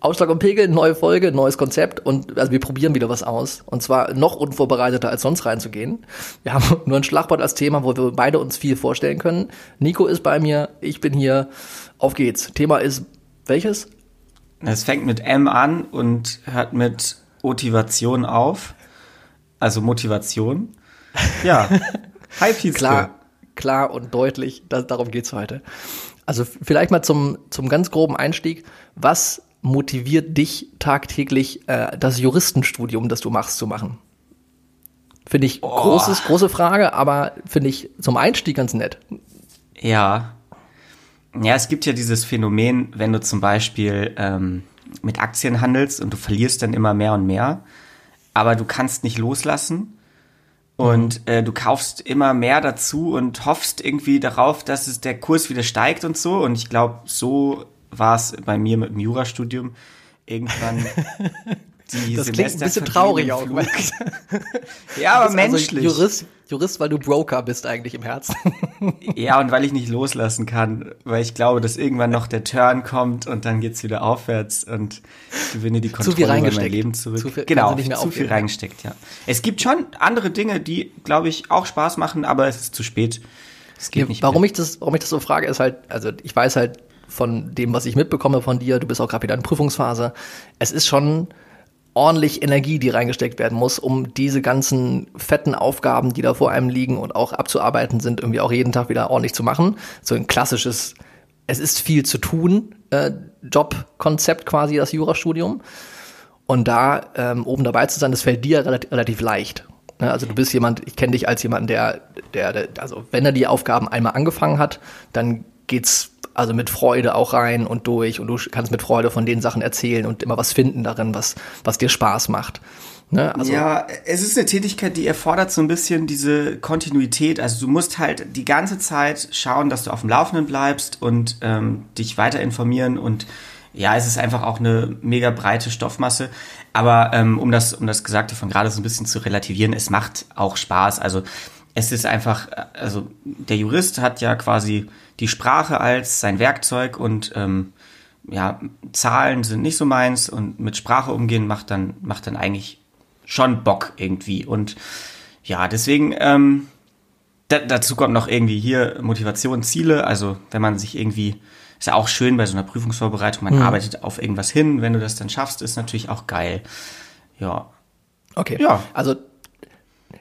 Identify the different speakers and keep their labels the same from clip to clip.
Speaker 1: Ausschlag und Pegel, neue Folge, neues Konzept und also wir probieren wieder was aus. Und zwar noch unvorbereiteter als sonst reinzugehen. Wir haben nur ein Schlagwort als Thema, wo wir beide uns viel vorstellen können. Nico ist bei mir, ich bin hier. Auf geht's. Thema ist welches?
Speaker 2: Es fängt mit M an und hört mit Motivation auf. Also Motivation. Ja.
Speaker 1: Hi, Pieske. Klar, klar und deutlich. Das, darum geht's heute. Also vielleicht mal zum, zum ganz groben Einstieg. Was motiviert dich tagtäglich, äh, das Juristenstudium, das du machst, zu machen? Finde ich oh. großes, große Frage, aber finde ich zum Einstieg ganz nett.
Speaker 2: Ja. Ja, es gibt ja dieses Phänomen, wenn du zum Beispiel ähm, mit Aktien handelst und du verlierst dann immer mehr und mehr, aber du kannst nicht loslassen und mhm. äh, du kaufst immer mehr dazu und hoffst irgendwie darauf, dass es der Kurs wieder steigt und so. Und ich glaube, so war es bei mir mit dem Jurastudium irgendwann
Speaker 1: die das klingt ein bisschen traurig auch.
Speaker 2: ja, aber also menschlich.
Speaker 1: Also Jurist, Jurist, weil du Broker bist eigentlich im Herzen.
Speaker 2: ja, und weil ich nicht loslassen kann, weil ich glaube, dass irgendwann noch der Turn kommt und dann geht's wieder aufwärts und ich gewinne die Kontrolle über mein Leben zurück. Zu viel, genau, nicht mehr zu viel reingesteckt, ja. Es gibt schon andere Dinge, die, glaube ich, auch Spaß machen, aber es ist zu spät.
Speaker 1: Es geht ja, nicht warum mehr. ich das, warum ich das so frage, ist halt, also ich weiß halt von dem, was ich mitbekomme von dir, du bist auch gerade wieder in Prüfungsphase. Es ist schon ordentlich Energie, die reingesteckt werden muss, um diese ganzen fetten Aufgaben, die da vor einem liegen und auch abzuarbeiten sind, irgendwie auch jeden Tag wieder ordentlich zu machen. So ein klassisches, es ist viel zu tun, äh, Jobkonzept quasi, das Jurastudium. Und da ähm, oben dabei zu sein, das fällt dir relativ, relativ leicht. Ne? Also du bist jemand, ich kenne dich als jemand, der, der, der, also wenn er die Aufgaben einmal angefangen hat, dann geht's also mit Freude auch rein und durch und du kannst mit Freude von den Sachen erzählen und immer was finden darin, was, was dir Spaß macht.
Speaker 2: Ne? Also ja, es ist eine Tätigkeit, die erfordert so ein bisschen diese Kontinuität. Also du musst halt die ganze Zeit schauen, dass du auf dem Laufenden bleibst und ähm, dich weiter informieren und ja, es ist einfach auch eine mega breite Stoffmasse. Aber ähm, um das, um das Gesagte von gerade so ein bisschen zu relativieren, es macht auch Spaß. Also es ist einfach, also der Jurist hat ja quasi die Sprache als sein Werkzeug und ähm, ja, Zahlen sind nicht so meins und mit Sprache umgehen macht dann, macht dann eigentlich schon Bock irgendwie. Und ja, deswegen, ähm, da, dazu kommt noch irgendwie hier Motivation, Ziele. Also wenn man sich irgendwie, ist ja auch schön bei so einer Prüfungsvorbereitung, man mhm. arbeitet auf irgendwas hin. Wenn du das dann schaffst, ist natürlich auch geil. Ja.
Speaker 1: Okay. Ja. Also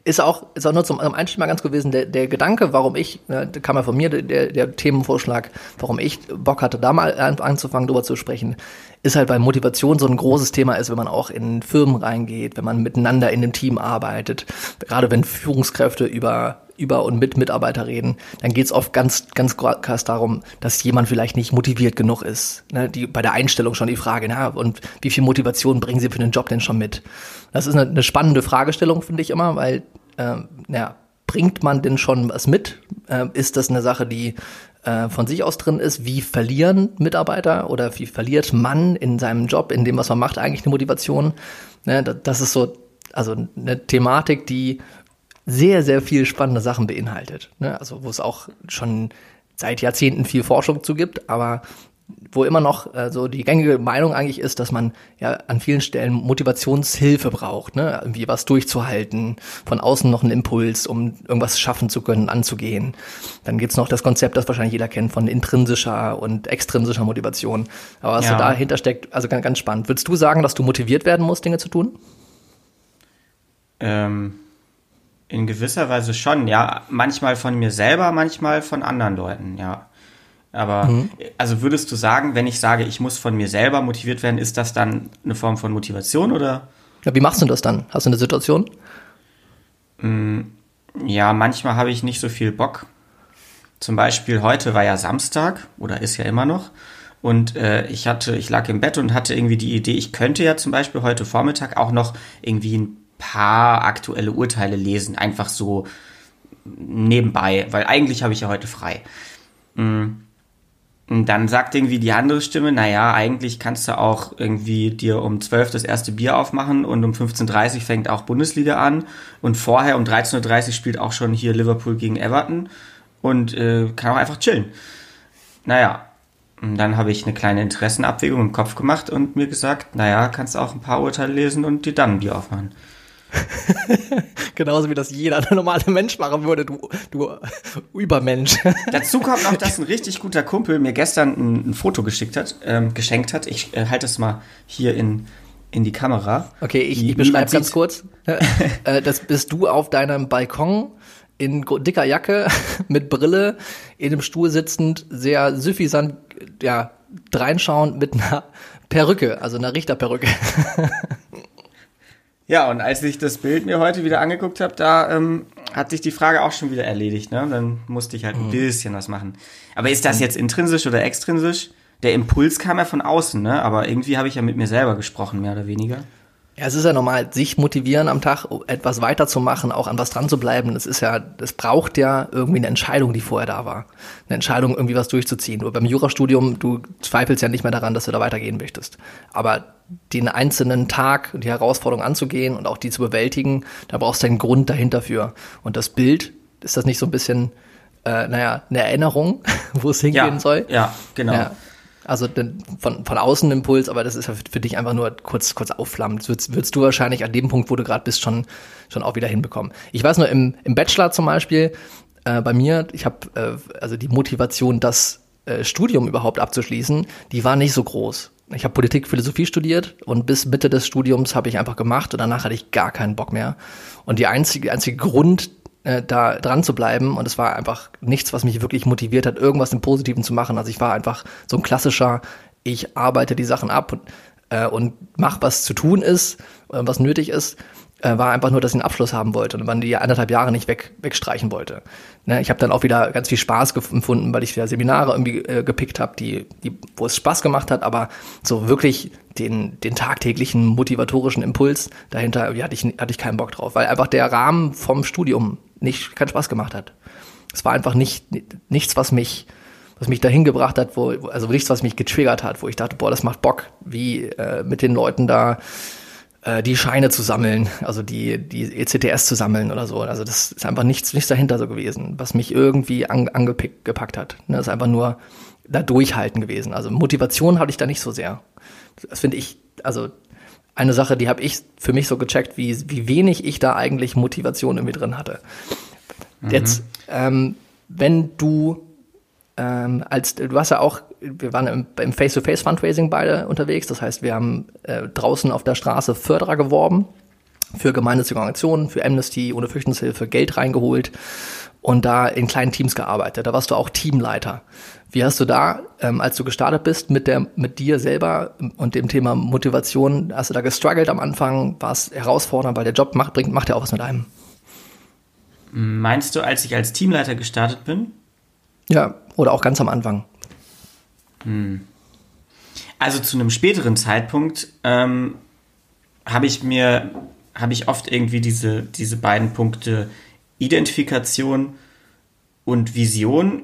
Speaker 1: ist auch, ist auch nur zum, zum Einstieg mal ganz gewesen, der, der Gedanke, warum ich, ne, kam ja von mir der, der Themenvorschlag, warum ich Bock hatte, da mal anzufangen, drüber zu sprechen, ist halt, weil Motivation so ein großes Thema ist, wenn man auch in Firmen reingeht, wenn man miteinander in dem Team arbeitet, gerade wenn Führungskräfte über über und mit Mitarbeiter reden, dann geht es oft ganz, ganz krass darum, dass jemand vielleicht nicht motiviert genug ist. Ne? Die, bei der Einstellung schon die Frage, na, und wie viel Motivation bringen sie für den Job denn schon mit? Das ist eine, eine spannende Fragestellung, finde ich immer, weil, äh, ja, bringt man denn schon was mit? Äh, ist das eine Sache, die äh, von sich aus drin ist? Wie verlieren Mitarbeiter oder wie verliert man in seinem Job, in dem, was man macht, eigentlich eine Motivation? Ne, das ist so, also eine Thematik, die sehr, sehr viel spannende Sachen beinhaltet. Ne? Also wo es auch schon seit Jahrzehnten viel Forschung zu gibt, aber wo immer noch äh, so die gängige Meinung eigentlich ist, dass man ja an vielen Stellen Motivationshilfe braucht, ne? irgendwie was durchzuhalten, von außen noch einen Impuls, um irgendwas schaffen zu können, anzugehen. Dann gibt's noch das Konzept, das wahrscheinlich jeder kennt, von intrinsischer und extrinsischer Motivation. Aber was ja. so dahinter steckt, also ganz, ganz spannend. Würdest du sagen, dass du motiviert werden musst, Dinge zu tun?
Speaker 2: Ähm in gewisser Weise schon, ja. Manchmal von mir selber, manchmal von anderen Leuten, ja. Aber mhm. also würdest du sagen, wenn ich sage, ich muss von mir selber motiviert werden, ist das dann eine Form von Motivation oder?
Speaker 1: Ja, wie machst du das dann? Hast du eine Situation?
Speaker 2: Mm, ja, manchmal habe ich nicht so viel Bock. Zum Beispiel heute war ja Samstag oder ist ja immer noch. Und äh, ich hatte, ich lag im Bett und hatte irgendwie die Idee, ich könnte ja zum Beispiel heute Vormittag auch noch irgendwie ein paar aktuelle Urteile lesen, einfach so nebenbei, weil eigentlich habe ich ja heute frei. Mm. Und dann sagt irgendwie die andere Stimme, naja, eigentlich kannst du auch irgendwie dir um 12 das erste Bier aufmachen und um 15.30 Uhr fängt auch Bundesliga an und vorher um 13.30 Uhr spielt auch schon hier Liverpool gegen Everton und äh, kann auch einfach chillen. Naja, Und dann habe ich eine kleine Interessenabwägung im Kopf gemacht und mir gesagt, naja, kannst auch ein paar Urteile lesen und dir dann ein Bier aufmachen.
Speaker 1: Genauso wie das jeder normale Mensch machen würde, du, du Übermensch.
Speaker 2: Dazu kommt noch, dass ein richtig guter Kumpel mir gestern ein, ein Foto geschickt hat, ähm, geschenkt hat. Ich äh, halte es mal hier in, in die Kamera.
Speaker 1: Okay, ich, ich beschreibe ganz kurz. äh, das bist du auf deinem Balkon in dicker Jacke, mit Brille, in dem Stuhl sitzend, sehr süffisant, ja, dreinschauend mit einer Perücke, also einer Richterperücke.
Speaker 2: Ja, und als ich das Bild mir heute wieder angeguckt habe, da ähm, hat sich die Frage auch schon wieder erledigt. Ne? Dann musste ich halt ein mhm. bisschen was machen. Aber ist das jetzt intrinsisch oder extrinsisch? Der Impuls kam ja von außen, ne? aber irgendwie habe ich ja mit mir selber gesprochen, mehr oder weniger.
Speaker 1: Ja, es ist ja normal, sich motivieren am Tag, etwas weiterzumachen, auch an was dran zu bleiben. Das ist ja, das braucht ja irgendwie eine Entscheidung, die vorher da war. Eine Entscheidung, irgendwie was durchzuziehen. Nur beim Jurastudium, du zweifelst ja nicht mehr daran, dass du da weitergehen möchtest. Aber den einzelnen Tag, die Herausforderung anzugehen und auch die zu bewältigen, da brauchst du einen Grund dahinter für. Und das Bild, ist das nicht so ein bisschen, äh, naja, eine Erinnerung, wo es hingehen
Speaker 2: ja,
Speaker 1: soll?
Speaker 2: Ja, genau. Ja.
Speaker 1: Also von, von außen Impuls, aber das ist für dich einfach nur kurz, kurz aufflammen. Das würdest, würdest du wahrscheinlich an dem Punkt, wo du gerade bist, schon, schon auch wieder hinbekommen. Ich weiß nur, im, im Bachelor zum Beispiel, äh, bei mir, ich habe äh, also die Motivation, das äh, Studium überhaupt abzuschließen, die war nicht so groß. Ich habe Politik, Philosophie studiert und bis Mitte des Studiums habe ich einfach gemacht und danach hatte ich gar keinen Bock mehr. Und die einzige, einzige Grund, äh, da dran zu bleiben. Und es war einfach nichts, was mich wirklich motiviert hat, irgendwas im Positiven zu machen. Also ich war einfach so ein klassischer, ich arbeite die Sachen ab und, äh, und mach, was zu tun ist, äh, was nötig ist äh, war einfach nur, dass ich einen Abschluss haben wollte und man die anderthalb Jahre nicht weg, wegstreichen wollte. Ne, ich habe dann auch wieder ganz viel Spaß empfunden, weil ich wieder Seminare irgendwie äh, gepickt habe, die, die, wo es Spaß gemacht hat, aber so wirklich den, den tagtäglichen motivatorischen Impuls dahinter hatte ich, hatte ich keinen Bock drauf, weil einfach der Rahmen vom Studium nicht keinen Spaß gemacht hat. Es war einfach nicht nichts, was mich was mich dahin gebracht hat, wo also nichts, was mich getriggert hat, wo ich dachte, boah, das macht Bock, wie äh, mit den Leuten da äh, die Scheine zu sammeln, also die, die ECTS zu sammeln oder so. Also das ist einfach nichts, nichts dahinter so gewesen, was mich irgendwie an, gepackt hat. Ne, das ist einfach nur da durchhalten gewesen. Also Motivation hatte ich da nicht so sehr. Das finde ich, also eine Sache, die habe ich für mich so gecheckt, wie, wie wenig ich da eigentlich Motivation irgendwie drin hatte. Mhm. Jetzt, ähm, wenn du ähm, als du hast ja auch, wir waren im, im Face-to-Face Fundraising beide unterwegs. Das heißt, wir haben äh, draußen auf der Straße Förderer geworben für gemeinnützige Organisationen, für Amnesty, ohne Flüchtlingshilfe Geld reingeholt und da in kleinen Teams gearbeitet. Da warst du auch Teamleiter. Wie hast du da, ähm, als du gestartet bist, mit der, mit dir selber und dem Thema Motivation, hast du da gestruggelt am Anfang? War es herausfordernd, weil der Job macht, bringt, macht ja auch was mit einem?
Speaker 2: Meinst du, als ich als Teamleiter gestartet bin?
Speaker 1: Ja, oder auch ganz am Anfang.
Speaker 2: Hm. Also zu einem späteren Zeitpunkt ähm, habe ich mir, habe ich oft irgendwie diese, diese beiden Punkte Identifikation und Vision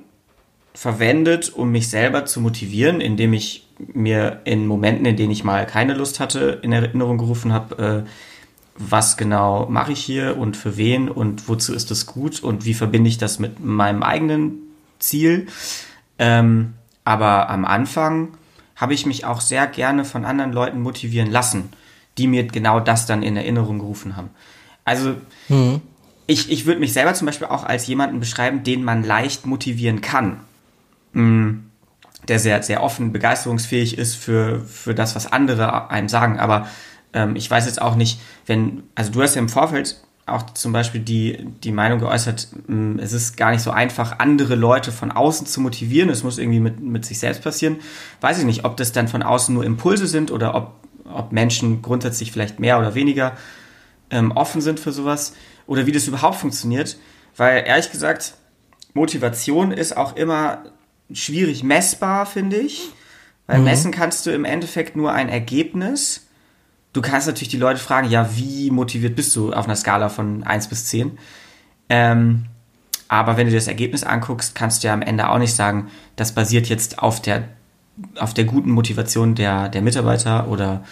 Speaker 2: verwendet, um mich selber zu motivieren, indem ich mir in Momenten, in denen ich mal keine Lust hatte, in Erinnerung gerufen habe, äh, was genau mache ich hier und für wen und wozu ist das gut und wie verbinde ich das mit meinem eigenen Ziel. Ähm, aber am Anfang habe ich mich auch sehr gerne von anderen Leuten motivieren lassen, die mir genau das dann in Erinnerung gerufen haben. Also mhm. ich, ich würde mich selber zum Beispiel auch als jemanden beschreiben, den man leicht motivieren kann. Mhm. Der sehr, sehr offen, begeisterungsfähig ist für, für das, was andere einem sagen. Aber ähm, ich weiß jetzt auch nicht, wenn, also du hast ja im Vorfeld auch zum Beispiel die, die Meinung geäußert, mm, es ist gar nicht so einfach, andere Leute von außen zu motivieren. Es muss irgendwie mit, mit sich selbst passieren. Weiß ich nicht, ob das dann von außen nur Impulse sind oder ob, ob Menschen grundsätzlich vielleicht mehr oder weniger ähm, offen sind für sowas oder wie das überhaupt funktioniert. Weil ehrlich gesagt, Motivation ist auch immer schwierig messbar, finde ich. Weil mhm. messen kannst du im Endeffekt nur ein Ergebnis du kannst natürlich die Leute fragen, ja, wie motiviert bist du auf einer Skala von 1 bis 10? Ähm, aber wenn du dir das Ergebnis anguckst, kannst du ja am Ende auch nicht sagen, das basiert jetzt auf der, auf der guten Motivation der, der Mitarbeiter oder,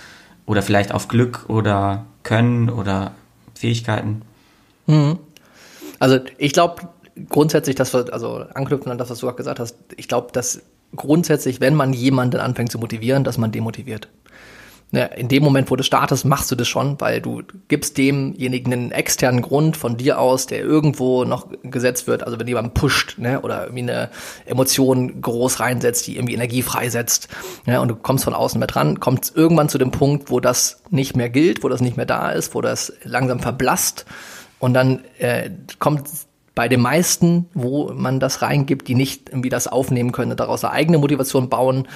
Speaker 2: oder vielleicht auf Glück oder Können oder Fähigkeiten.
Speaker 1: Mhm. Also ich glaube grundsätzlich, dass wir, also anknüpfen an das, was du auch gesagt hast, ich glaube, dass grundsätzlich, wenn man jemanden anfängt zu motivieren, dass man demotiviert ne, in dem Moment, wo du startest, machst du das schon, weil du gibst demjenigen einen externen Grund von dir aus, der irgendwo noch gesetzt wird. Also wenn jemand pusht, ne, oder irgendwie eine Emotion groß reinsetzt, die irgendwie Energie freisetzt, ne, und du kommst von außen mehr dran, kommt irgendwann zu dem Punkt, wo das nicht mehr gilt, wo das nicht mehr da ist, wo das langsam verblasst. Und dann äh, kommt bei den meisten, wo man das reingibt, die nicht irgendwie das aufnehmen können, daraus eine eigene Motivation bauen,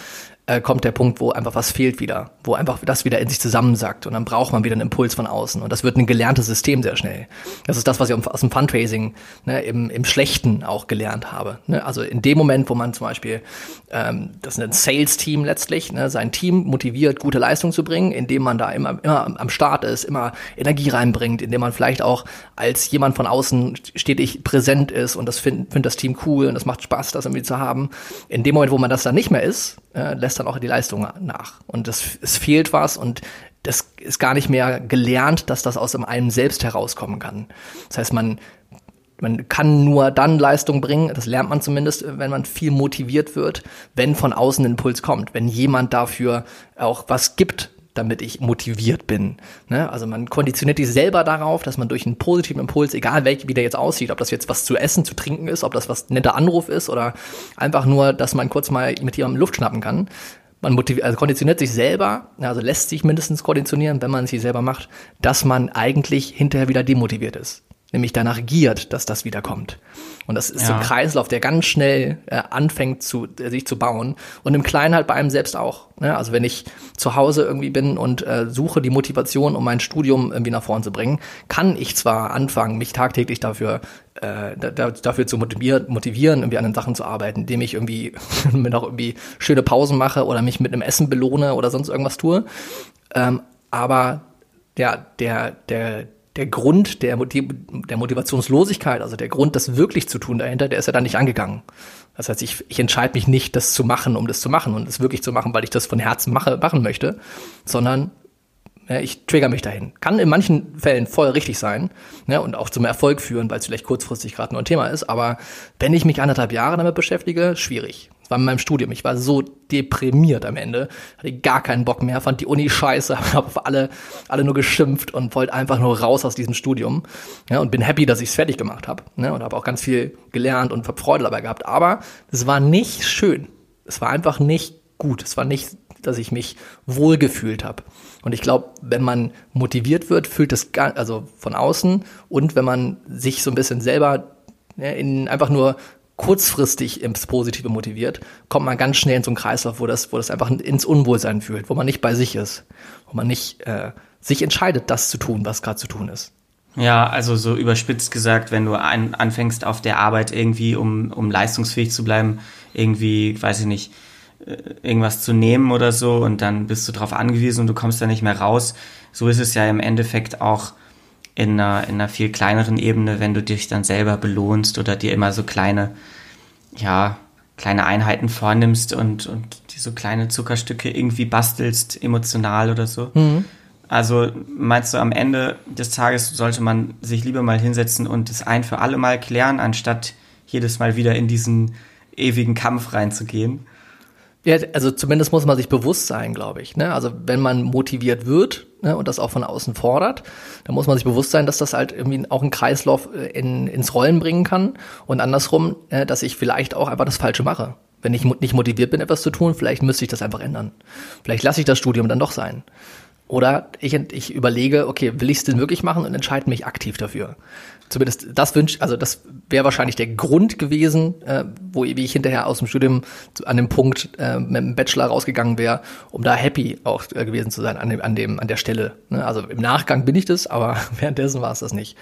Speaker 1: äh, kommt der Punkt, wo einfach was fehlt wieder, wo einfach das wieder in sich zusammensackt und dann braucht man wieder einen Impuls von außen und das wird ein gelerntes System sehr schnell. Das ist das, was ich aus dem Fundraising ne, im, im Schlechten auch gelernt habe. Ne? Also in dem Moment, wo man zum Beispiel, ähm, das ist ein Sales-Team letztlich, ne, sein Team motiviert, gute Leistung zu bringen, indem man da immer, immer am Start ist, immer Energie reinbringt, indem man vielleicht auch als jemand von außen stetig präsent ist und das findet find das Team cool und das macht Spaß, das irgendwie zu haben. In dem Moment, wo man das dann nicht mehr ist, äh, lässt dann auch die Leistung nach. Und das, es fehlt was und das ist gar nicht mehr gelernt, dass das aus einem selbst herauskommen kann. Das heißt, man, man kann nur dann Leistung bringen, das lernt man zumindest, wenn man viel motiviert wird, wenn von außen ein Impuls kommt, wenn jemand dafür auch was gibt, damit ich motiviert bin. Ne? Also man konditioniert sich selber darauf, dass man durch einen positiven Impuls, egal welch, wie der jetzt aussieht, ob das jetzt was zu essen, zu trinken ist, ob das was netter Anruf ist oder einfach nur, dass man kurz mal mit jemandem Luft schnappen kann. Man motiviert, also konditioniert sich selber, also lässt sich mindestens konditionieren, wenn man es sich selber macht, dass man eigentlich hinterher wieder demotiviert ist nämlich danach giert, dass das wiederkommt. Und das ist ja. so ein Kreislauf, der ganz schnell äh, anfängt zu, äh, sich zu bauen. Und im Kleinen halt bei einem selbst auch. Ne? Also wenn ich zu Hause irgendwie bin und äh, suche die Motivation, um mein Studium irgendwie nach vorn zu bringen, kann ich zwar anfangen, mich tagtäglich dafür äh, da, dafür zu motivieren, motivieren, irgendwie an den Sachen zu arbeiten, indem ich irgendwie mir noch irgendwie schöne Pausen mache oder mich mit einem Essen belohne oder sonst irgendwas tue. Ähm, aber ja, der, der, der Grund der, der Motivationslosigkeit, also der Grund, das wirklich zu tun dahinter, der ist ja dann nicht angegangen. Das heißt, ich, ich entscheide mich nicht, das zu machen, um das zu machen und es wirklich zu machen, weil ich das von Herzen mache, machen möchte, sondern ja, ich trigger mich dahin. Kann in manchen Fällen voll richtig sein ne, und auch zum Erfolg führen, weil es vielleicht kurzfristig gerade nur ein Thema ist. Aber wenn ich mich anderthalb Jahre damit beschäftige, schwierig. War in meinem Studium. Ich war so deprimiert am Ende. Hatte gar keinen Bock mehr, fand die Uni scheiße, habe auf alle, alle nur geschimpft und wollte einfach nur raus aus diesem Studium. Ja, und bin happy, dass ich es fertig gemacht habe. Ne, und habe auch ganz viel gelernt und Freude dabei gehabt. Aber es war nicht schön. Es war einfach nicht gut. Es war nicht, dass ich mich wohlgefühlt habe. Und ich glaube, wenn man motiviert wird, fühlt es also von außen und wenn man sich so ein bisschen selber ja, in einfach nur kurzfristig ins Positive motiviert, kommt man ganz schnell in so einen Kreislauf, wo das, wo das einfach ins Unwohlsein fühlt, wo man nicht bei sich ist, wo man nicht äh, sich entscheidet, das zu tun, was gerade zu tun ist.
Speaker 2: Ja, also so überspitzt gesagt, wenn du an, anfängst auf der Arbeit irgendwie, um, um leistungsfähig zu bleiben, irgendwie, weiß ich nicht, äh, irgendwas zu nehmen oder so und dann bist du darauf angewiesen und du kommst da nicht mehr raus. So ist es ja im Endeffekt auch in einer, in einer viel kleineren Ebene, wenn du dich dann selber belohnst oder dir immer so kleine, ja, kleine Einheiten vornimmst und, und die so kleine Zuckerstücke irgendwie bastelst, emotional oder so. Mhm. Also meinst du, am Ende des Tages sollte man sich lieber mal hinsetzen und es ein für alle Mal klären, anstatt jedes Mal wieder in diesen ewigen Kampf reinzugehen?
Speaker 1: Ja, also zumindest muss man sich bewusst sein, glaube ich. Ne? Also wenn man motiviert wird ne, und das auch von außen fordert, dann muss man sich bewusst sein, dass das halt irgendwie auch einen Kreislauf äh, in, ins Rollen bringen kann und andersrum, äh, dass ich vielleicht auch einfach das Falsche mache. Wenn ich nicht motiviert bin, etwas zu tun, vielleicht müsste ich das einfach ändern. Vielleicht lasse ich das Studium dann doch sein. Oder ich, ich überlege, okay, will ich es denn wirklich machen und entscheide mich aktiv dafür zumindest das wünsche, also das wäre wahrscheinlich der Grund gewesen, äh, wo wie ich hinterher aus dem Studium an dem Punkt äh, mit dem Bachelor rausgegangen wäre, um da happy auch äh, gewesen zu sein an dem, an dem, an der Stelle. Ne? Also im Nachgang bin ich das, aber währenddessen war es das nicht.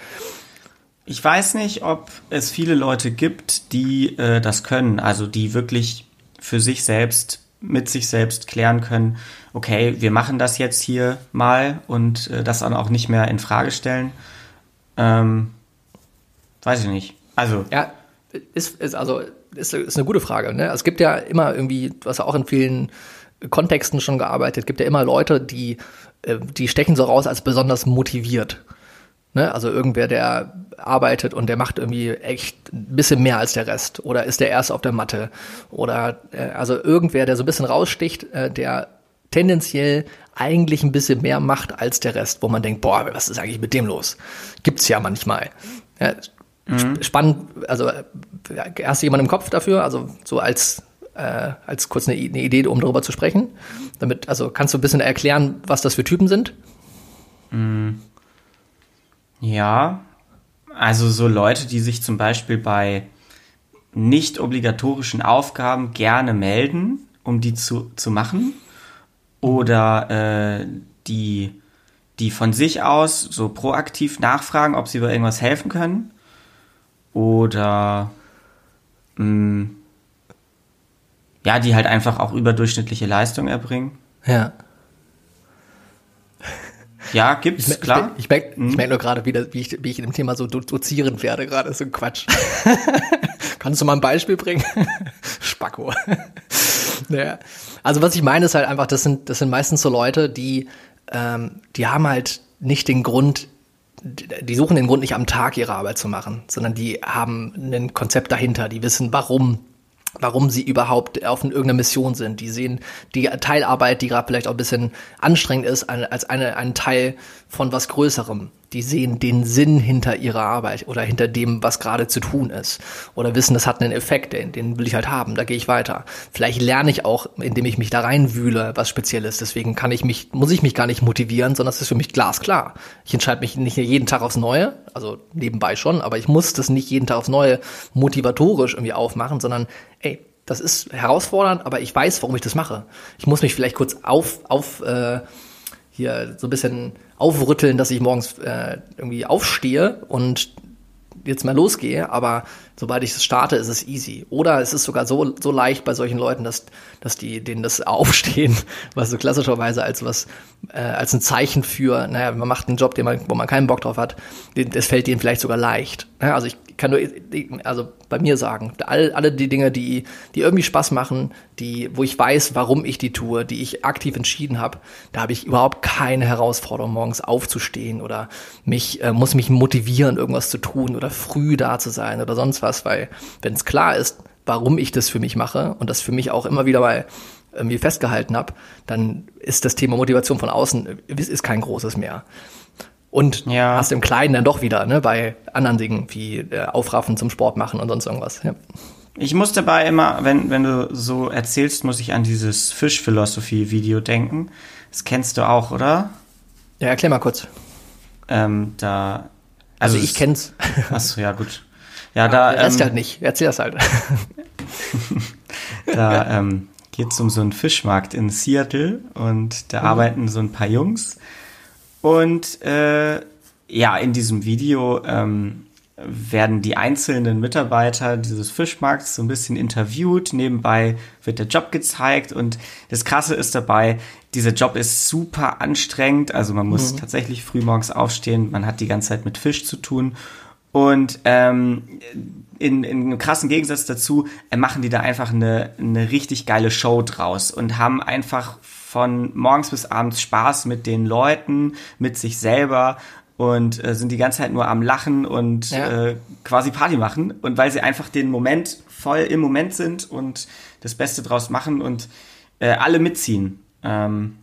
Speaker 2: Ich weiß nicht, ob es viele Leute gibt, die äh, das können, also die wirklich für sich selbst mit sich selbst klären können, okay, wir machen das jetzt hier mal und äh, das dann auch nicht mehr in Frage stellen. Ähm, Weiß ich nicht. Also.
Speaker 1: Ja, ist, ist also ist, ist eine gute Frage. Ne? Es gibt ja immer irgendwie, hast ja auch in vielen Kontexten schon gearbeitet, gibt ja immer Leute, die, äh, die stechen so raus als besonders motiviert. Ne? Also irgendwer, der arbeitet und der macht irgendwie echt ein bisschen mehr als der Rest oder ist der erste auf der Matte oder äh, also irgendwer, der so ein bisschen raussticht, äh, der tendenziell eigentlich ein bisschen mehr macht als der Rest, wo man denkt, boah, was ist eigentlich mit dem los? Gibt's ja manchmal. Ja, mhm. Spannend, also hast du jemanden im Kopf dafür? Also so als äh, als kurz eine, eine, Idee, um darüber zu sprechen. Damit, also kannst du ein bisschen erklären, was das für Typen sind?
Speaker 2: Mhm. Ja, also so Leute, die sich zum Beispiel bei nicht obligatorischen Aufgaben gerne melden, um die zu, zu machen. Oder äh, die, die von sich aus so proaktiv nachfragen, ob sie bei irgendwas helfen können. Oder mh, mm, ja, die halt einfach auch überdurchschnittliche Leistung erbringen.
Speaker 1: Ja.
Speaker 2: Ja, gibt's,
Speaker 1: ich,
Speaker 2: klar.
Speaker 1: Ich, ich, merke mhm. merk nur gerade, wie, wie, ich, wie ich in dem Thema so dozierend werde, gerade so ein Quatsch. Kannst du mal ein Beispiel bringen? Spacko. Naja. Also was ich meine ist halt einfach, das sind, das sind meistens so Leute, die, ähm, die haben halt nicht den Grund, die suchen den Grund nicht am Tag ihre Arbeit zu machen, sondern die haben ein Konzept dahinter, die wissen, warum warum sie überhaupt auf irgendeiner Mission sind. Die sehen die Teilarbeit, die gerade vielleicht auch ein bisschen anstrengend ist, als eine, einen Teil von was Größerem die sehen den Sinn hinter ihrer Arbeit oder hinter dem, was gerade zu tun ist. Oder wissen, das hat einen Effekt, den, den will ich halt haben, da gehe ich weiter. Vielleicht lerne ich auch, indem ich mich da reinwühle, was Spezielles. Deswegen kann ich mich, muss ich mich gar nicht motivieren, sondern es ist für mich glasklar. Ich entscheide mich nicht jeden Tag aufs Neue, also nebenbei schon, aber ich muss das nicht jeden Tag aufs Neue motivatorisch irgendwie aufmachen, sondern ey, das ist herausfordernd, aber ich weiß, warum ich das mache. Ich muss mich vielleicht kurz auf, auf äh, hier so ein bisschen aufrütteln, dass ich morgens äh, irgendwie aufstehe und jetzt mal losgehe, aber sobald ich es starte, ist es easy. Oder es ist sogar so, so leicht bei solchen Leuten, dass, dass die, denen das Aufstehen, was so klassischerweise als was, äh, als ein Zeichen für, naja, man macht einen Job, den man, wo man keinen Bock drauf hat, das fällt denen vielleicht sogar leicht. Ja, also ich kann nur, also bei mir sagen, all, alle die Dinge, die, die irgendwie Spaß machen, die, wo ich weiß, warum ich die tue, die ich aktiv entschieden habe, da habe ich überhaupt keine Herausforderung, morgens aufzustehen oder mich, äh, muss mich motivieren, irgendwas zu tun oder früh da zu sein oder sonst was, weil wenn es klar ist, warum ich das für mich mache und das für mich auch immer wieder mal irgendwie festgehalten habe, dann ist das Thema Motivation von außen äh, ist kein großes mehr. Und ja. hast im Kleinen dann doch wieder, ne, bei anderen Dingen wie äh, Aufraffen zum Sport machen und sonst irgendwas. Ja.
Speaker 2: Ich muss dabei immer, wenn, wenn du so erzählst, muss ich an dieses Fischphilosophie-Video denken. Das kennst du auch, oder?
Speaker 1: Ja, erklär mal kurz.
Speaker 2: Ähm, da.
Speaker 1: Also, also ich kenn's.
Speaker 2: Achso, ja, gut. Ja, da.
Speaker 1: Der Rest ähm, halt nicht. Erzähl das halt.
Speaker 2: da ähm, geht es um so einen Fischmarkt in Seattle und da mhm. arbeiten so ein paar Jungs und äh, ja, in diesem Video ähm, werden die einzelnen Mitarbeiter dieses Fischmarkts so ein bisschen interviewt. Nebenbei wird der Job gezeigt und das Krasse ist dabei, dieser Job ist super anstrengend. Also man muss mhm. tatsächlich frühmorgens aufstehen. Man hat die ganze Zeit mit Fisch zu tun. Und ähm, in, in einem krassen Gegensatz dazu äh, machen die da einfach eine, eine richtig geile Show draus und haben einfach von morgens bis abends Spaß mit den Leuten, mit sich selber und äh, sind die ganze Zeit nur am Lachen und ja. äh, quasi Party machen. Und weil sie einfach den Moment voll im Moment sind und das Beste draus machen und äh, alle mitziehen. Ähm,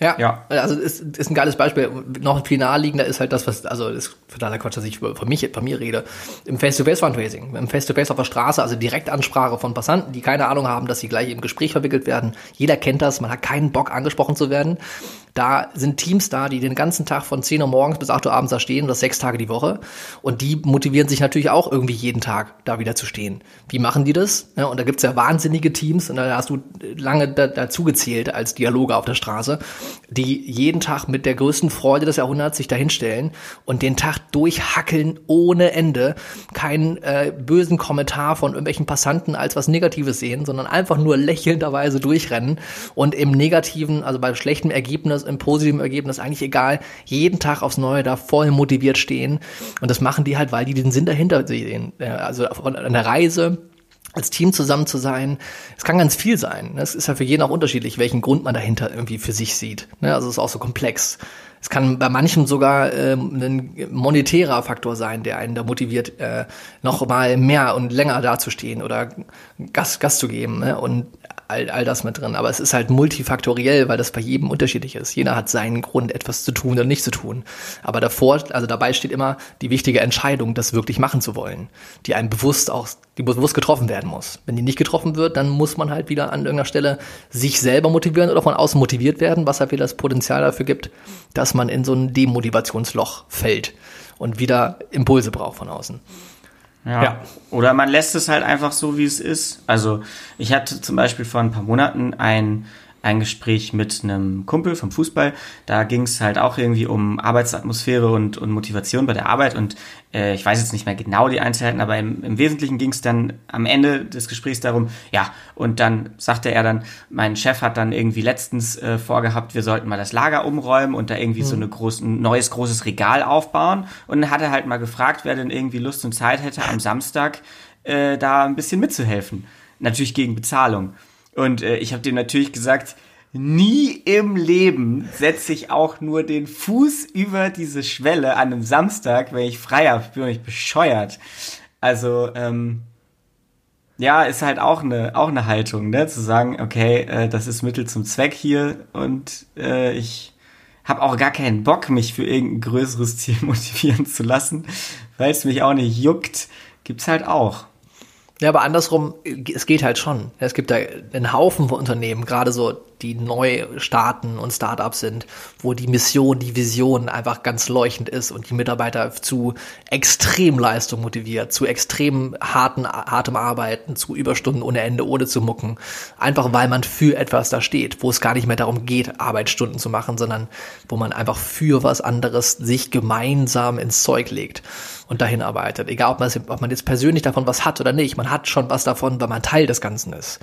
Speaker 1: ja, ja. also ist, ist ein geiles Beispiel. Noch viel naheliegender ist halt das, was, also ist totaler Quatsch, dass ich von, mich, von mir rede. Im Face-to-Face-Fundraising, im Face-to-Face auf der Straße, also Direktansprache von Passanten, die keine Ahnung haben, dass sie gleich im Gespräch verwickelt werden. Jeder kennt das, man hat keinen Bock angesprochen zu werden. Da sind Teams da, die den ganzen Tag von 10 Uhr morgens bis 8 Uhr abends da stehen, das sechs Tage die Woche. Und die motivieren sich natürlich auch irgendwie jeden Tag da wieder zu stehen. Wie machen die das? Ja, und da gibt's ja wahnsinnige Teams, und da hast du lange da, dazu gezählt als Dialoge auf der Straße, die jeden Tag mit der größten Freude des Jahrhunderts sich dahinstellen und den Tag durchhackeln ohne Ende. Keinen äh, bösen Kommentar von irgendwelchen Passanten als was Negatives sehen, sondern einfach nur lächelnderweise durchrennen und im negativen, also bei schlechtem Ergebnis im positiven Ergebnis eigentlich egal, jeden Tag aufs Neue da voll motiviert stehen. Und das machen die halt, weil die den Sinn dahinter sehen. Also an der Reise als Team zusammen zu sein. Es kann ganz viel sein. Es ist ja für jeden auch unterschiedlich, welchen Grund man dahinter irgendwie für sich sieht. Ne? Also es ist auch so komplex. Es kann bei manchem sogar ähm, ein monetärer Faktor sein, der einen da motiviert, äh, noch mal mehr und länger dazustehen oder Gas, Gas zu geben. Ne? Und all, all das mit drin. Aber es ist halt multifaktoriell, weil das bei jedem unterschiedlich ist. Jeder hat seinen Grund, etwas zu tun oder nicht zu tun. Aber davor, also dabei steht immer die wichtige Entscheidung, das wirklich machen zu wollen, die einem bewusst auch, die bewusst getroffen werden muss. Wenn die nicht getroffen wird, dann muss man halt wieder an irgendeiner Stelle sich selber motivieren oder von außen motiviert werden, was halt wieder das Potenzial dafür gibt, dass man in so ein Demotivationsloch fällt und wieder Impulse braucht von außen.
Speaker 2: Ja. ja. Oder man lässt es halt einfach so, wie es ist. Also ich hatte zum Beispiel vor ein paar Monaten ein ein Gespräch mit einem Kumpel vom Fußball. Da ging es halt auch irgendwie um Arbeitsatmosphäre und, und Motivation bei der Arbeit. Und äh, ich weiß jetzt nicht mehr genau die Einzelheiten, aber im, im Wesentlichen ging es dann am Ende des Gesprächs darum, ja, und dann sagte er dann, mein Chef hat dann irgendwie letztens äh, vorgehabt, wir sollten mal das Lager umräumen und da irgendwie mhm. so eine groß, ein neues großes Regal aufbauen. Und dann hat er halt mal gefragt, wer denn irgendwie Lust und Zeit hätte, am Samstag äh, da ein bisschen mitzuhelfen. Natürlich gegen Bezahlung. Und äh, ich habe dem natürlich gesagt, nie im Leben setze ich auch nur den Fuß über diese Schwelle an einem Samstag, wenn ich frei habe. Ich bin nicht bescheuert. Also, ähm, ja, ist halt auch eine, auch eine Haltung, ne? Zu sagen, okay, äh, das ist Mittel zum Zweck hier und äh, ich habe auch gar keinen Bock, mich für irgendein größeres Ziel motivieren zu lassen, weil es mich auch nicht juckt. Gibt's halt auch.
Speaker 1: Ja, aber andersrum, es geht halt schon. Es gibt da einen Haufen von Unternehmen, gerade so die neu starten und Startups sind, wo die Mission, die Vision einfach ganz leuchtend ist und die Mitarbeiter zu Extremleistung motiviert, zu extrem harten, hartem Arbeiten, zu Überstunden ohne Ende, ohne zu mucken. Einfach weil man für etwas da steht, wo es gar nicht mehr darum geht, Arbeitsstunden zu machen, sondern wo man einfach für was anderes sich gemeinsam ins Zeug legt und dahin arbeitet. Egal, ob man, ob man jetzt persönlich davon was hat oder nicht. Man hat schon was davon, weil man Teil des Ganzen ist.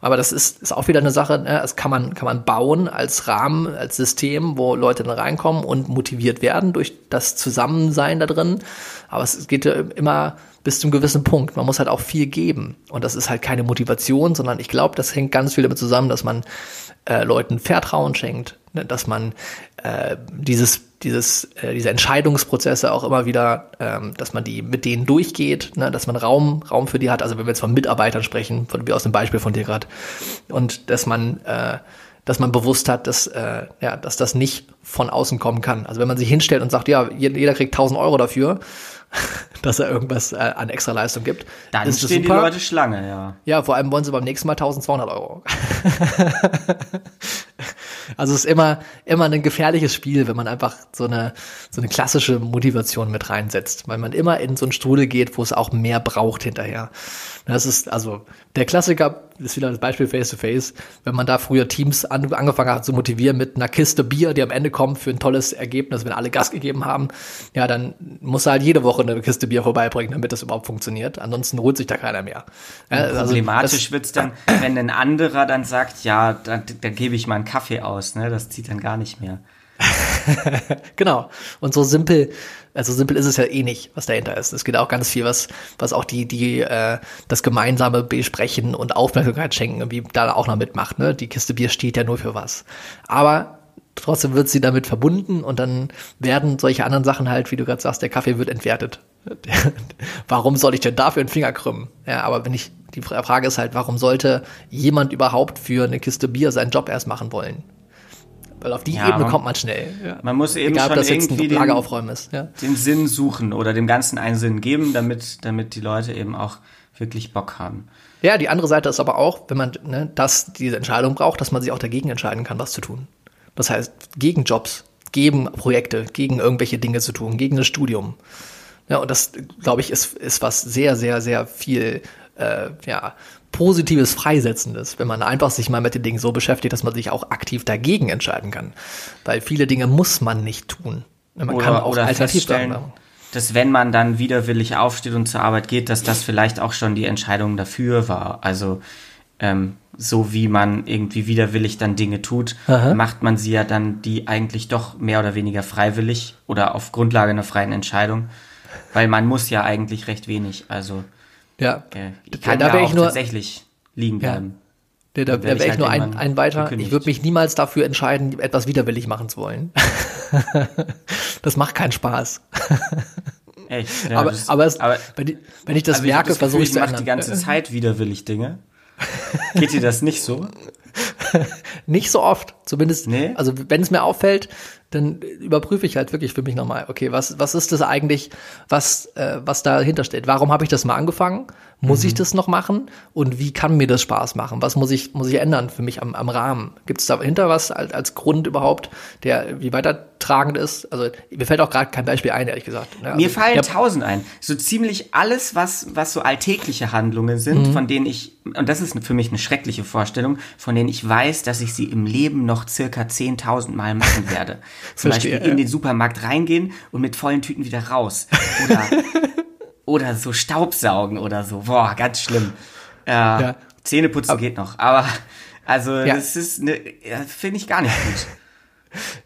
Speaker 1: Aber das ist, ist auch wieder eine Sache, ne? das kann man, kann man bauen als Rahmen, als System, wo Leute dann reinkommen und motiviert werden durch das Zusammensein da drin. Aber es geht immer bis zum gewissen Punkt. Man muss halt auch viel geben. Und das ist halt keine Motivation, sondern ich glaube, das hängt ganz viel damit zusammen, dass man äh, Leuten Vertrauen schenkt, ne? dass man äh, dieses dieses, äh, diese Entscheidungsprozesse auch immer wieder, ähm, dass man die mit denen durchgeht, ne, dass man Raum, Raum für die hat. Also wenn wir jetzt von Mitarbeitern sprechen, von, wie aus dem Beispiel von dir gerade, und dass man, äh, dass man bewusst hat, dass, äh, ja, dass das nicht von außen kommen kann. Also wenn man sich hinstellt und sagt, ja, jeder kriegt 1000 Euro dafür, dass er irgendwas äh, an Extraleistung gibt.
Speaker 2: Dann ist stehen super. die Leute Schlange, ja.
Speaker 1: Ja, vor allem wollen sie beim nächsten Mal 1200 Euro. Also es ist immer, immer ein gefährliches Spiel, wenn man einfach so eine, so eine klassische Motivation mit reinsetzt, weil man immer in so einen Strudel geht, wo es auch mehr braucht hinterher. Das ist, also, der Klassiker ist wieder das Beispiel Face to Face. Wenn man da früher Teams an, angefangen hat zu motivieren mit einer Kiste Bier, die am Ende kommt für ein tolles Ergebnis, wenn alle Gas gegeben haben, ja, dann muss er halt jede Woche eine Kiste Bier vorbeibringen, damit das überhaupt funktioniert. Ansonsten holt sich da keiner mehr.
Speaker 2: Ja, also problematisch wird's dann, wenn ein anderer dann sagt, ja, da, da gebe ich mal einen Kaffee aus, ne? Das zieht dann gar nicht mehr.
Speaker 1: genau. Und so simpel, also simpel ist es ja eh nicht, was dahinter ist. Es geht auch ganz viel, was, was auch die, die, äh, das gemeinsame Besprechen und Aufmerksamkeit schenken irgendwie da auch noch mitmacht. Ne? Die Kiste Bier steht ja nur für was. Aber trotzdem wird sie damit verbunden und dann werden solche anderen Sachen halt, wie du gerade sagst, der Kaffee wird entwertet. warum soll ich denn dafür einen Finger krümmen? Ja, aber wenn ich, die Frage ist halt, warum sollte jemand überhaupt für eine Kiste Bier seinen Job erst machen wollen? Weil auf die ja, Ebene man, kommt man schnell.
Speaker 2: Ja. Man muss eben Egal, schon das irgendwie den, aufräumen ist, ja. den Sinn suchen oder dem Ganzen einen Sinn geben, damit, damit die Leute eben auch wirklich Bock haben.
Speaker 1: Ja, die andere Seite ist aber auch, wenn man ne, das, diese Entscheidung braucht, dass man sich auch dagegen entscheiden kann, was zu tun. Das heißt, gegen Jobs, gegen Projekte, gegen irgendwelche Dinge zu tun, gegen das Studium. Ja, und das, glaube ich, ist, ist was sehr, sehr, sehr viel äh, ja, Positives, Freisetzendes, wenn man einfach sich mal mit den Dingen so beschäftigt, dass man sich auch aktiv dagegen entscheiden kann. Weil viele Dinge muss man nicht tun. Man
Speaker 2: oder, kann auch oder feststellen, dass wenn man dann widerwillig aufsteht und zur Arbeit geht, dass das vielleicht auch schon die Entscheidung dafür war. Also ähm, so wie man irgendwie widerwillig dann Dinge tut, Aha. macht man sie ja dann die eigentlich doch mehr oder weniger freiwillig oder auf Grundlage einer freien Entscheidung. Weil man muss ja eigentlich recht wenig. Also
Speaker 1: Ja.
Speaker 2: Ich
Speaker 1: Da-
Speaker 2: kann
Speaker 1: da
Speaker 2: da,
Speaker 1: wär
Speaker 2: auch
Speaker 1: ich nur-
Speaker 2: tatsächlich liegen
Speaker 1: Ja.
Speaker 2: bleiben.
Speaker 1: Da, da, da
Speaker 2: werd
Speaker 1: wäre
Speaker 2: ich
Speaker 1: ich nur
Speaker 2: halt
Speaker 1: ein, ein weiter.
Speaker 2: gekündigt.
Speaker 1: Ich würde mich niemals dafür entscheiden, etwas widerwillig machen zu wollen. das macht keinen Spaß.
Speaker 2: Echt. Ja,
Speaker 1: aber,
Speaker 2: das-
Speaker 1: aber, es,
Speaker 2: aber
Speaker 1: wenn, ich, ich das
Speaker 2: also ich
Speaker 1: merke, versuche ich
Speaker 2: ich
Speaker 1: zu
Speaker 2: mache die
Speaker 1: ändern.
Speaker 2: ganze Zeit widerwillig Dinge. Geht dir das nicht so?
Speaker 1: Nicht so oft, zumindest.
Speaker 2: Nee?
Speaker 1: Also wenn es mir auffällt, dann überprüfe ich halt wirklich für mich nochmal, okay, was, was ist das eigentlich, was, äh, was dahinter steht? Warum habe ich das mal angefangen? Muss
Speaker 2: Mhm.
Speaker 1: ich das noch machen? Und wie kann mir das Spaß machen? Was muss ich, muss ich ändern für mich am, am Rahmen? Gibt es dahinter was als, als Grund überhaupt, der wie weitertragend ist? Also mir fällt auch gerade kein Beispiel ein, ehrlich gesagt. Ne?
Speaker 2: Mir
Speaker 1: also,
Speaker 2: fallen
Speaker 1: ja,
Speaker 2: tausend ein. So ziemlich alles, was, was so alltägliche Handlungen sind,
Speaker 1: Mhm.
Speaker 2: von denen ich, und das ist für mich eine schreckliche Vorstellung, von denen ich weiß, dass ich sie im Leben noch circa 10.000 Mal machen werde. Zum
Speaker 1: Verstehe,
Speaker 2: Beispiel
Speaker 1: ja.
Speaker 2: in den Supermarkt reingehen und mit vollen Tüten wieder raus. Oder, oder so Staubsaugen oder so. Boah, ganz schlimm. Äh, Zähneputzen geht noch. Aber, also,
Speaker 1: Ja.
Speaker 2: das ist, ne, ja, finde ich gar nicht gut.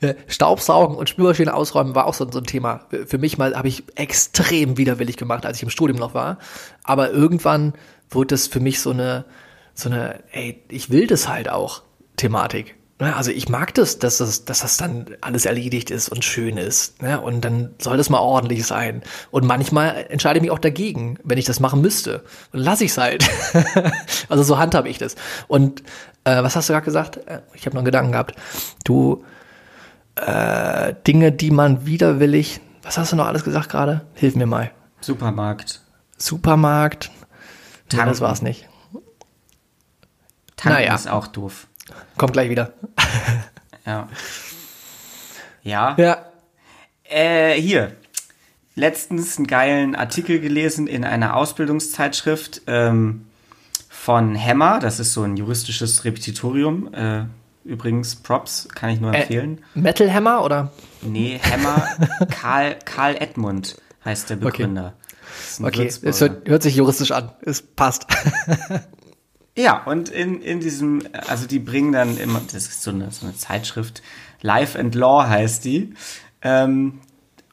Speaker 1: Äh, Staubsaugen und Spülmaschine ausräumen war auch so, so ein Thema. Für mich mal habe ich extrem widerwillig gemacht, als ich im Studium noch war. Aber irgendwann wurde das für mich so eine, so eine, ey, ich will das halt auch, Thematik. Ne, Also ich mag das, dass das, dass das dann alles erledigt ist und schön ist. Ne? Und dann soll das mal ordentlich sein. Und manchmal entscheide ich mich auch dagegen, wenn ich das machen müsste. Und lasse ich es halt. also so handhabe ich das. Und äh, was hast du gerade gesagt? Äh, Ich habe noch einen Gedanken gehabt. Du äh, Dinge, die man widerwillig. Was hast du noch alles gesagt gerade? Hilf mir mal.
Speaker 2: Supermarkt.
Speaker 1: Supermarkt. Nee,
Speaker 2: Tanken.
Speaker 1: das war's nicht.
Speaker 2: Tanken
Speaker 1: Naja.
Speaker 2: ist auch doof.
Speaker 1: Kommt gleich wieder.
Speaker 2: Ja. Ja.
Speaker 1: Ja.
Speaker 2: Äh, hier. Letztens einen geilen Artikel gelesen in einer Ausbildungszeitschrift ähm, von Hammer. Das ist so ein juristisches Repetitorium. Äh, übrigens, Props, kann ich nur empfehlen.
Speaker 1: Äh, Metal Hammer oder?
Speaker 2: Nee, Hammer, Karl, Karl Edmund heißt der Begründer. Ein
Speaker 1: Okay, es hört, hört sich juristisch an. Es passt.
Speaker 2: Ja, und in, in diesem, also die bringen dann immer, das ist so eine, so eine Zeitschrift, Life and Law heißt die. Ähm,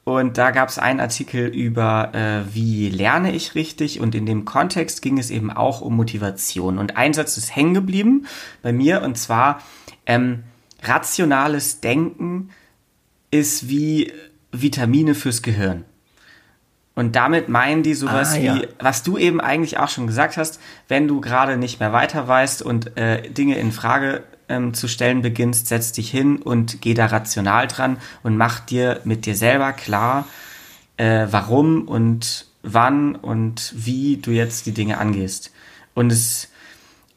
Speaker 2: und da gab es einen Artikel über, äh, wie lerne ich richtig. Und in dem Kontext ging es eben auch um Motivation. Und ein Satz ist hängen geblieben bei mir, und zwar, ähm, rationales Denken ist wie Vitamine fürs Gehirn. Und damit meinen die sowas
Speaker 1: Ah,
Speaker 2: wie,
Speaker 1: ja.
Speaker 2: was du eben eigentlich auch schon gesagt hast, wenn du gerade nicht mehr weiter weißt und äh, Dinge in Frage ähm, zu stellen beginnst, setz dich hin und geh da rational dran und mach dir mit dir selber klar, äh, warum und wann und wie du jetzt die Dinge angehst. Und es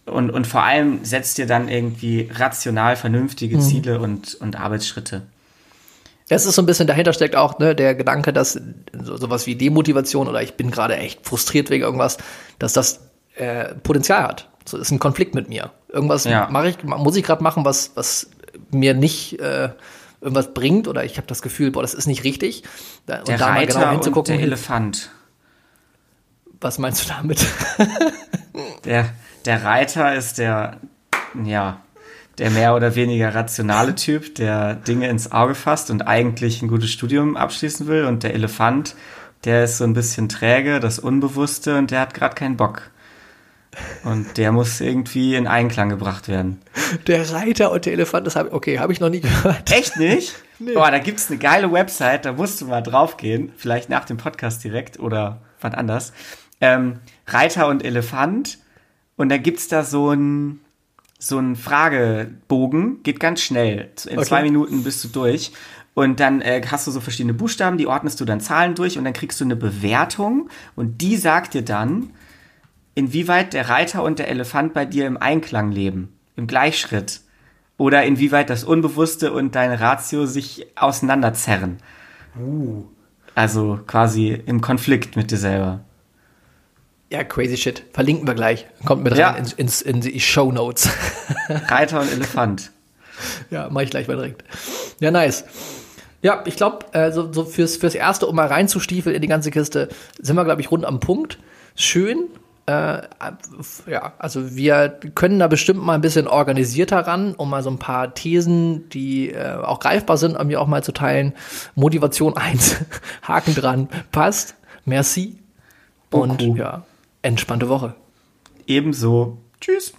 Speaker 2: und, und vor allem setzt dir dann irgendwie rational vernünftige Ziele und, und Arbeitsschritte.
Speaker 1: Es ist so ein bisschen, dahinter steckt auch ne, der Gedanke, dass so, sowas wie Demotivation oder ich bin gerade echt frustriert wegen irgendwas, dass das äh, Potenzial hat. So ist ein Konflikt mit mir. Irgendwas
Speaker 2: Ja.
Speaker 1: mache ich, muss ich gerade machen, was, was mir nicht äh, irgendwas bringt oder ich habe das Gefühl, boah, das ist nicht richtig. Da,
Speaker 2: Der
Speaker 1: und da mal
Speaker 2: Reiter
Speaker 1: genau
Speaker 2: und
Speaker 1: hinzugucken,
Speaker 2: der Elefant.
Speaker 1: was meinst du damit?
Speaker 2: Der, der Reiter ist der, ja, der mehr oder weniger rationale Typ, der Dinge ins Auge fasst und eigentlich ein gutes Studium abschließen will. Und der Elefant, der ist so ein bisschen träge, das Unbewusste und der hat gerade keinen Bock. Und der muss irgendwie in Einklang gebracht werden.
Speaker 1: der Reiter und der Elefant, das habe okay, habe ich noch nie gehört.
Speaker 2: Echt nicht? Boah, da gibt's eine geile Website, da musst du mal draufgehen. Vielleicht nach dem Podcast direkt oder wann anders. Ähm, Reiter und Elefant. Und da gibt's da so ein so ein Fragebogen, geht ganz schnell. In
Speaker 1: Okay.
Speaker 2: zwei Minuten bist du durch. Und dann äh, hast du so verschiedene Buchstaben, die ordnest du dann Zahlen durch und dann kriegst du eine Bewertung und die sagt dir dann, inwieweit der Reiter und der Elefant bei dir im Einklang leben, im Gleichschritt. Oder inwieweit das Unbewusste und deine Ratio sich auseinanderzerren. Also quasi im Konflikt mit dir selber.
Speaker 1: Ja, crazy shit. Verlinken wir gleich. Kommt mit
Speaker 2: Ja.
Speaker 1: rein ins, ins, in die Show Notes.
Speaker 2: Reiter und Elefant.
Speaker 1: Ja, mache ich gleich mal direkt. Ja, nice. Ja, ich glaube, äh, so, so fürs, fürs Erste, um mal reinzustiefeln in die ganze Kiste, sind wir, glaube ich, rund am Punkt. Schön. Äh, ja, also wir können da bestimmt mal ein bisschen organisierter ran, um mal so ein paar Thesen, die äh, auch greifbar sind, an mir auch mal zu teilen. Motivation 1, Haken dran, passt. Merci. Und
Speaker 2: Beaucoup.
Speaker 1: ja, entspannte Woche.
Speaker 2: Ebenso. Tschüss.